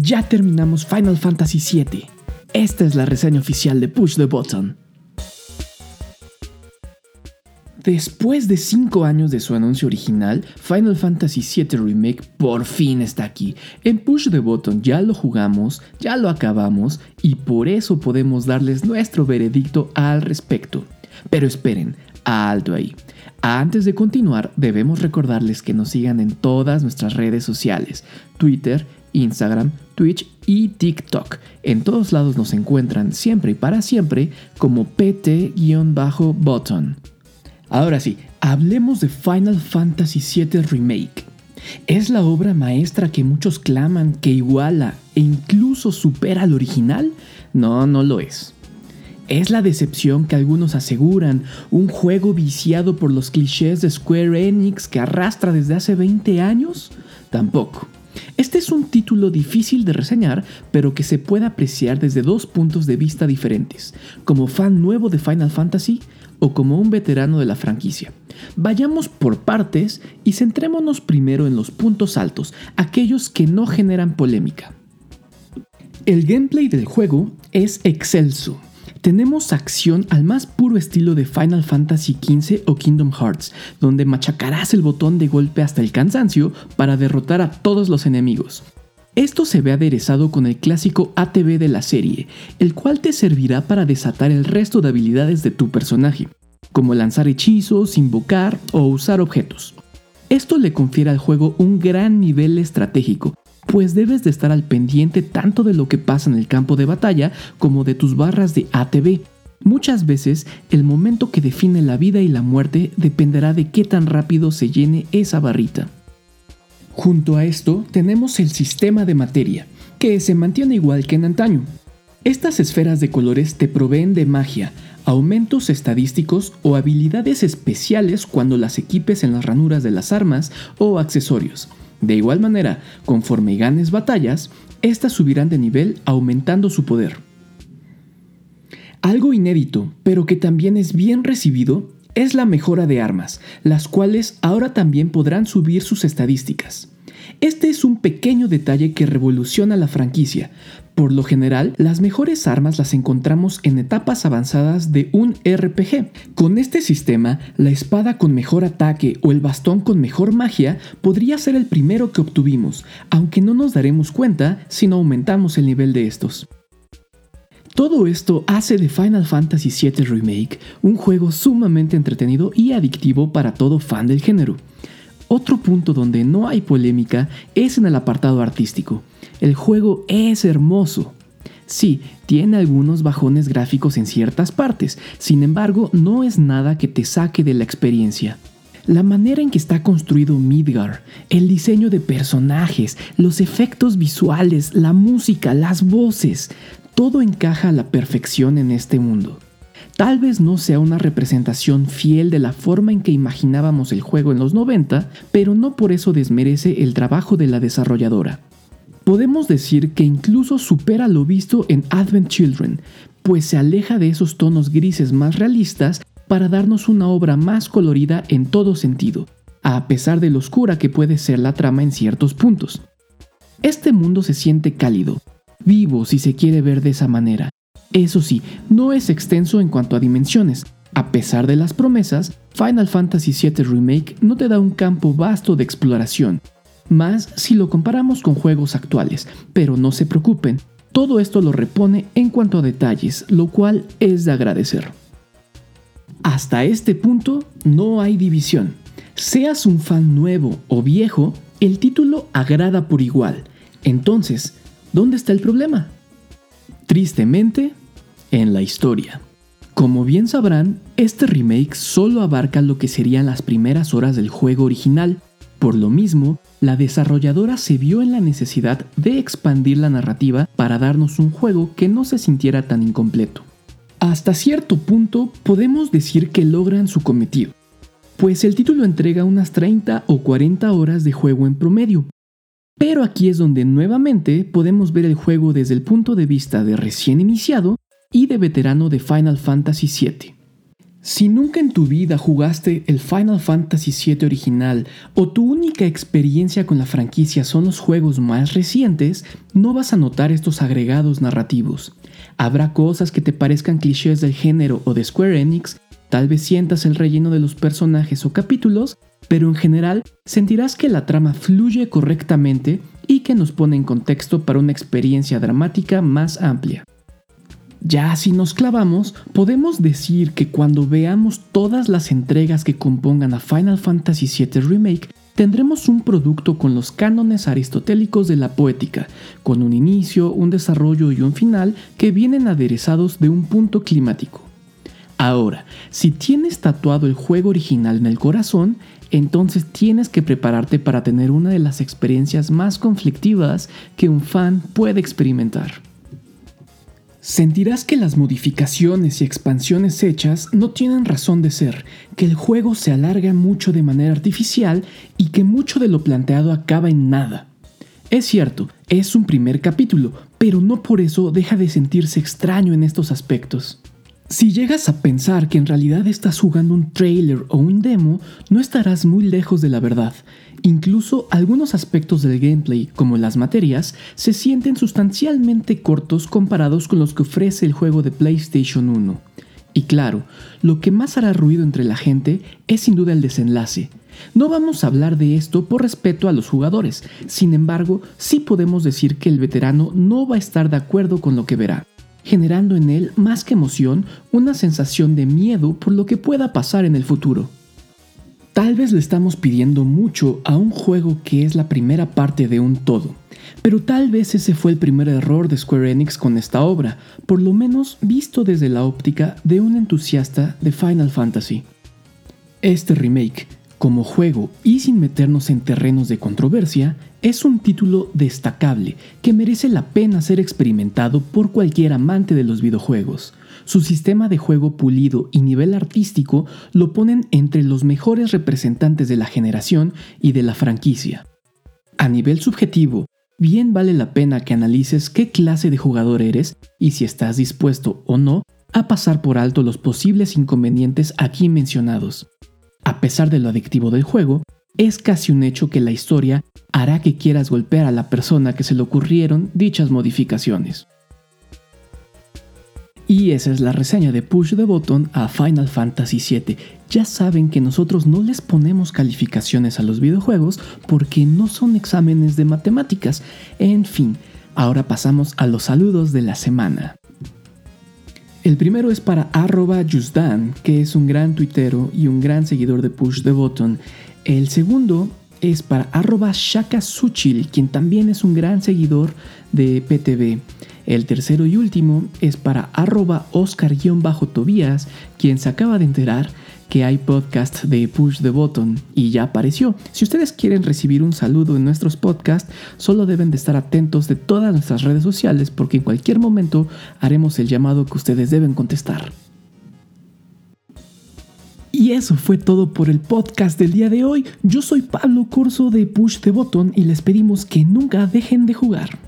Ya terminamos Final Fantasy VII. Esta es la reseña oficial de Push the Button. Después de 5 años de su anuncio original, Final Fantasy VII Remake por fin está aquí. En Push the Button ya lo jugamos, ya lo acabamos y por eso podemos darles nuestro veredicto al respecto. Pero esperen, alto ahí. Antes de continuar, debemos recordarles que nos sigan en todas nuestras redes sociales, Twitter, Instagram, Twitch y TikTok. En todos lados nos encuentran siempre y para siempre como pt-button. Ahora sí, hablemos de Final Fantasy VII Remake. ¿Es la obra maestra que muchos claman que iguala e incluso supera al original? No, no lo es. ¿Es la decepción que algunos aseguran un juego viciado por los clichés de Square Enix que arrastra desde hace 20 años? Tampoco. Este es un título difícil de reseñar, pero que se puede apreciar desde dos puntos de vista diferentes, como fan nuevo de Final Fantasy o como un veterano de la franquicia. Vayamos por partes y centrémonos primero en los puntos altos, aquellos que no generan polémica. El gameplay del juego es excelso. Tenemos acción al más puro estilo de Final Fantasy XV o Kingdom Hearts, donde machacarás el botón de golpe hasta el cansancio para derrotar a todos los enemigos. Esto se ve aderezado con el clásico ATB de la serie, el cual te servirá para desatar el resto de habilidades de tu personaje, como lanzar hechizos, invocar o usar objetos. Esto le confiere al juego un gran nivel estratégico, pues debes de estar al pendiente tanto de lo que pasa en el campo de batalla como de tus barras de ATB. Muchas veces el momento que define la vida y la muerte dependerá de qué tan rápido se llene esa barrita. Junto a esto tenemos el sistema de materia, que se mantiene igual que en antaño. Estas esferas de colores te proveen de magia, aumentos estadísticos o habilidades especiales cuando las equipes en las ranuras de las armas o accesorios. De igual manera, conforme ganes batallas, estas subirán de nivel aumentando su poder. Algo inédito, pero que también es bien recibido, es la mejora de armas, las cuales ahora también podrán subir sus estadísticas. Este es un pequeño detalle que revoluciona la franquicia. Por lo general, las mejores armas las encontramos en etapas avanzadas de un RPG. Con este sistema, la espada con mejor ataque o el bastón con mejor magia podría ser el primero que obtuvimos, aunque no nos daremos cuenta si no aumentamos el nivel de estos. Todo esto hace de Final Fantasy VII Remake un juego sumamente entretenido y adictivo para todo fan del género. Otro punto donde no hay polémica es en el apartado artístico. El juego es hermoso. Sí, tiene algunos bajones gráficos en ciertas partes, sin embargo no es nada que te saque de la experiencia. La manera en que está construido Midgar, el diseño de personajes, los efectos visuales, la música, las voces, todo encaja a la perfección en este mundo. Tal vez no sea una representación fiel de la forma en que imaginábamos el juego en los 90, pero no por eso desmerece el trabajo de la desarrolladora. Podemos decir que incluso supera lo visto en Advent Children, pues se aleja de esos tonos grises más realistas para darnos una obra más colorida en todo sentido, a pesar de lo oscura que puede ser la trama en ciertos puntos. Este mundo se siente cálido, vivo si se quiere ver de esa manera. Eso sí, no es extenso en cuanto a dimensiones. A pesar de las promesas, Final Fantasy VII Remake no te da un campo vasto de exploración, más si lo comparamos con juegos actuales, pero no se preocupen, todo esto lo repone en cuanto a detalles, lo cual es de agradecer. Hasta este punto no hay división. Seas un fan nuevo o viejo, el título agrada por igual. Entonces, ¿Dónde está el problema? Tristemente, en la historia. Como bien sabrán, este remake solo abarca lo que serían las primeras horas del juego original. Por lo mismo, la desarrolladora se vio en la necesidad de expandir la narrativa para darnos un juego que no se sintiera tan incompleto. Hasta cierto punto podemos decir que logran su cometido, pues el título entrega unas 30 o 40 horas de juego en promedio, pero aquí es donde nuevamente podemos ver el juego desde el punto de vista de recién iniciado y de veterano de Final Fantasy VII. Si nunca en tu vida jugaste el Final Fantasy VII original o tu única experiencia con la franquicia son los juegos más recientes, no vas a notar estos agregados narrativos. Habrá cosas que te parezcan clichés del género o de Square Enix, tal vez sientas el relleno de los personajes o capítulos, pero en general sentirás que la trama fluye correctamente y que nos pone en contexto para una experiencia dramática más amplia. Ya si nos clavamos, podemos decir que cuando veamos todas las entregas que compongan a Final Fantasy VII Remake, tendremos un producto con los cánones aristotélicos de la poética, con un inicio, un desarrollo y un final que vienen aderezados de un punto climático. Ahora, si tienes tatuado el juego original en el corazón, entonces tienes que prepararte para tener una de las experiencias más conflictivas que un fan puede experimentar. Sentirás que las modificaciones y expansiones hechas no tienen razón de ser, que el juego se alarga mucho de manera artificial y que mucho de lo planteado acaba en nada. Es cierto, es un primer capítulo, pero no por eso deja de sentirse extraño en estos aspectos. Si llegas a pensar que en realidad estás jugando un trailer o un demo, no estarás muy lejos de la verdad. Incluso algunos aspectos del gameplay, como las materias, se sienten sustancialmente cortos comparados con los que ofrece el juego de PlayStation 1. Y claro, lo que más hará ruido entre la gente es sin duda el desenlace. No vamos a hablar de esto por respeto a los jugadores, sin embargo, sí podemos decir que el veterano no va a estar de acuerdo con lo que verá generando en él más que emoción una sensación de miedo por lo que pueda pasar en el futuro. Tal vez le estamos pidiendo mucho a un juego que es la primera parte de un todo, pero tal vez ese fue el primer error de Square Enix con esta obra, por lo menos visto desde la óptica de un entusiasta de Final Fantasy. Este remake, como juego y sin meternos en terrenos de controversia, es un título destacable que merece la pena ser experimentado por cualquier amante de los videojuegos. Su sistema de juego pulido y nivel artístico lo ponen entre los mejores representantes de la generación y de la franquicia. A nivel subjetivo, bien vale la pena que analices qué clase de jugador eres y si estás dispuesto o no a pasar por alto los posibles inconvenientes aquí mencionados. A pesar de lo adictivo del juego, es casi un hecho que la historia hará que quieras golpear a la persona que se le ocurrieron dichas modificaciones. Y esa es la reseña de Push the Button a Final Fantasy VII. Ya saben que nosotros no les ponemos calificaciones a los videojuegos porque no son exámenes de matemáticas. En fin, ahora pasamos a los saludos de la semana. El primero es para arroba Jusdan, que es un gran tuitero y un gran seguidor de Push the Button. El segundo es para arroba Shakasuchil, quien también es un gran seguidor de PTV. El tercero y último es para arroba Oscar-Tobías, quien se acaba de enterar que hay podcast de Push the Button y ya apareció. Si ustedes quieren recibir un saludo en nuestros podcasts, solo deben de estar atentos de todas nuestras redes sociales porque en cualquier momento haremos el llamado que ustedes deben contestar. Y eso fue todo por el podcast del día de hoy. Yo soy Pablo Corso de Push the Button y les pedimos que nunca dejen de jugar.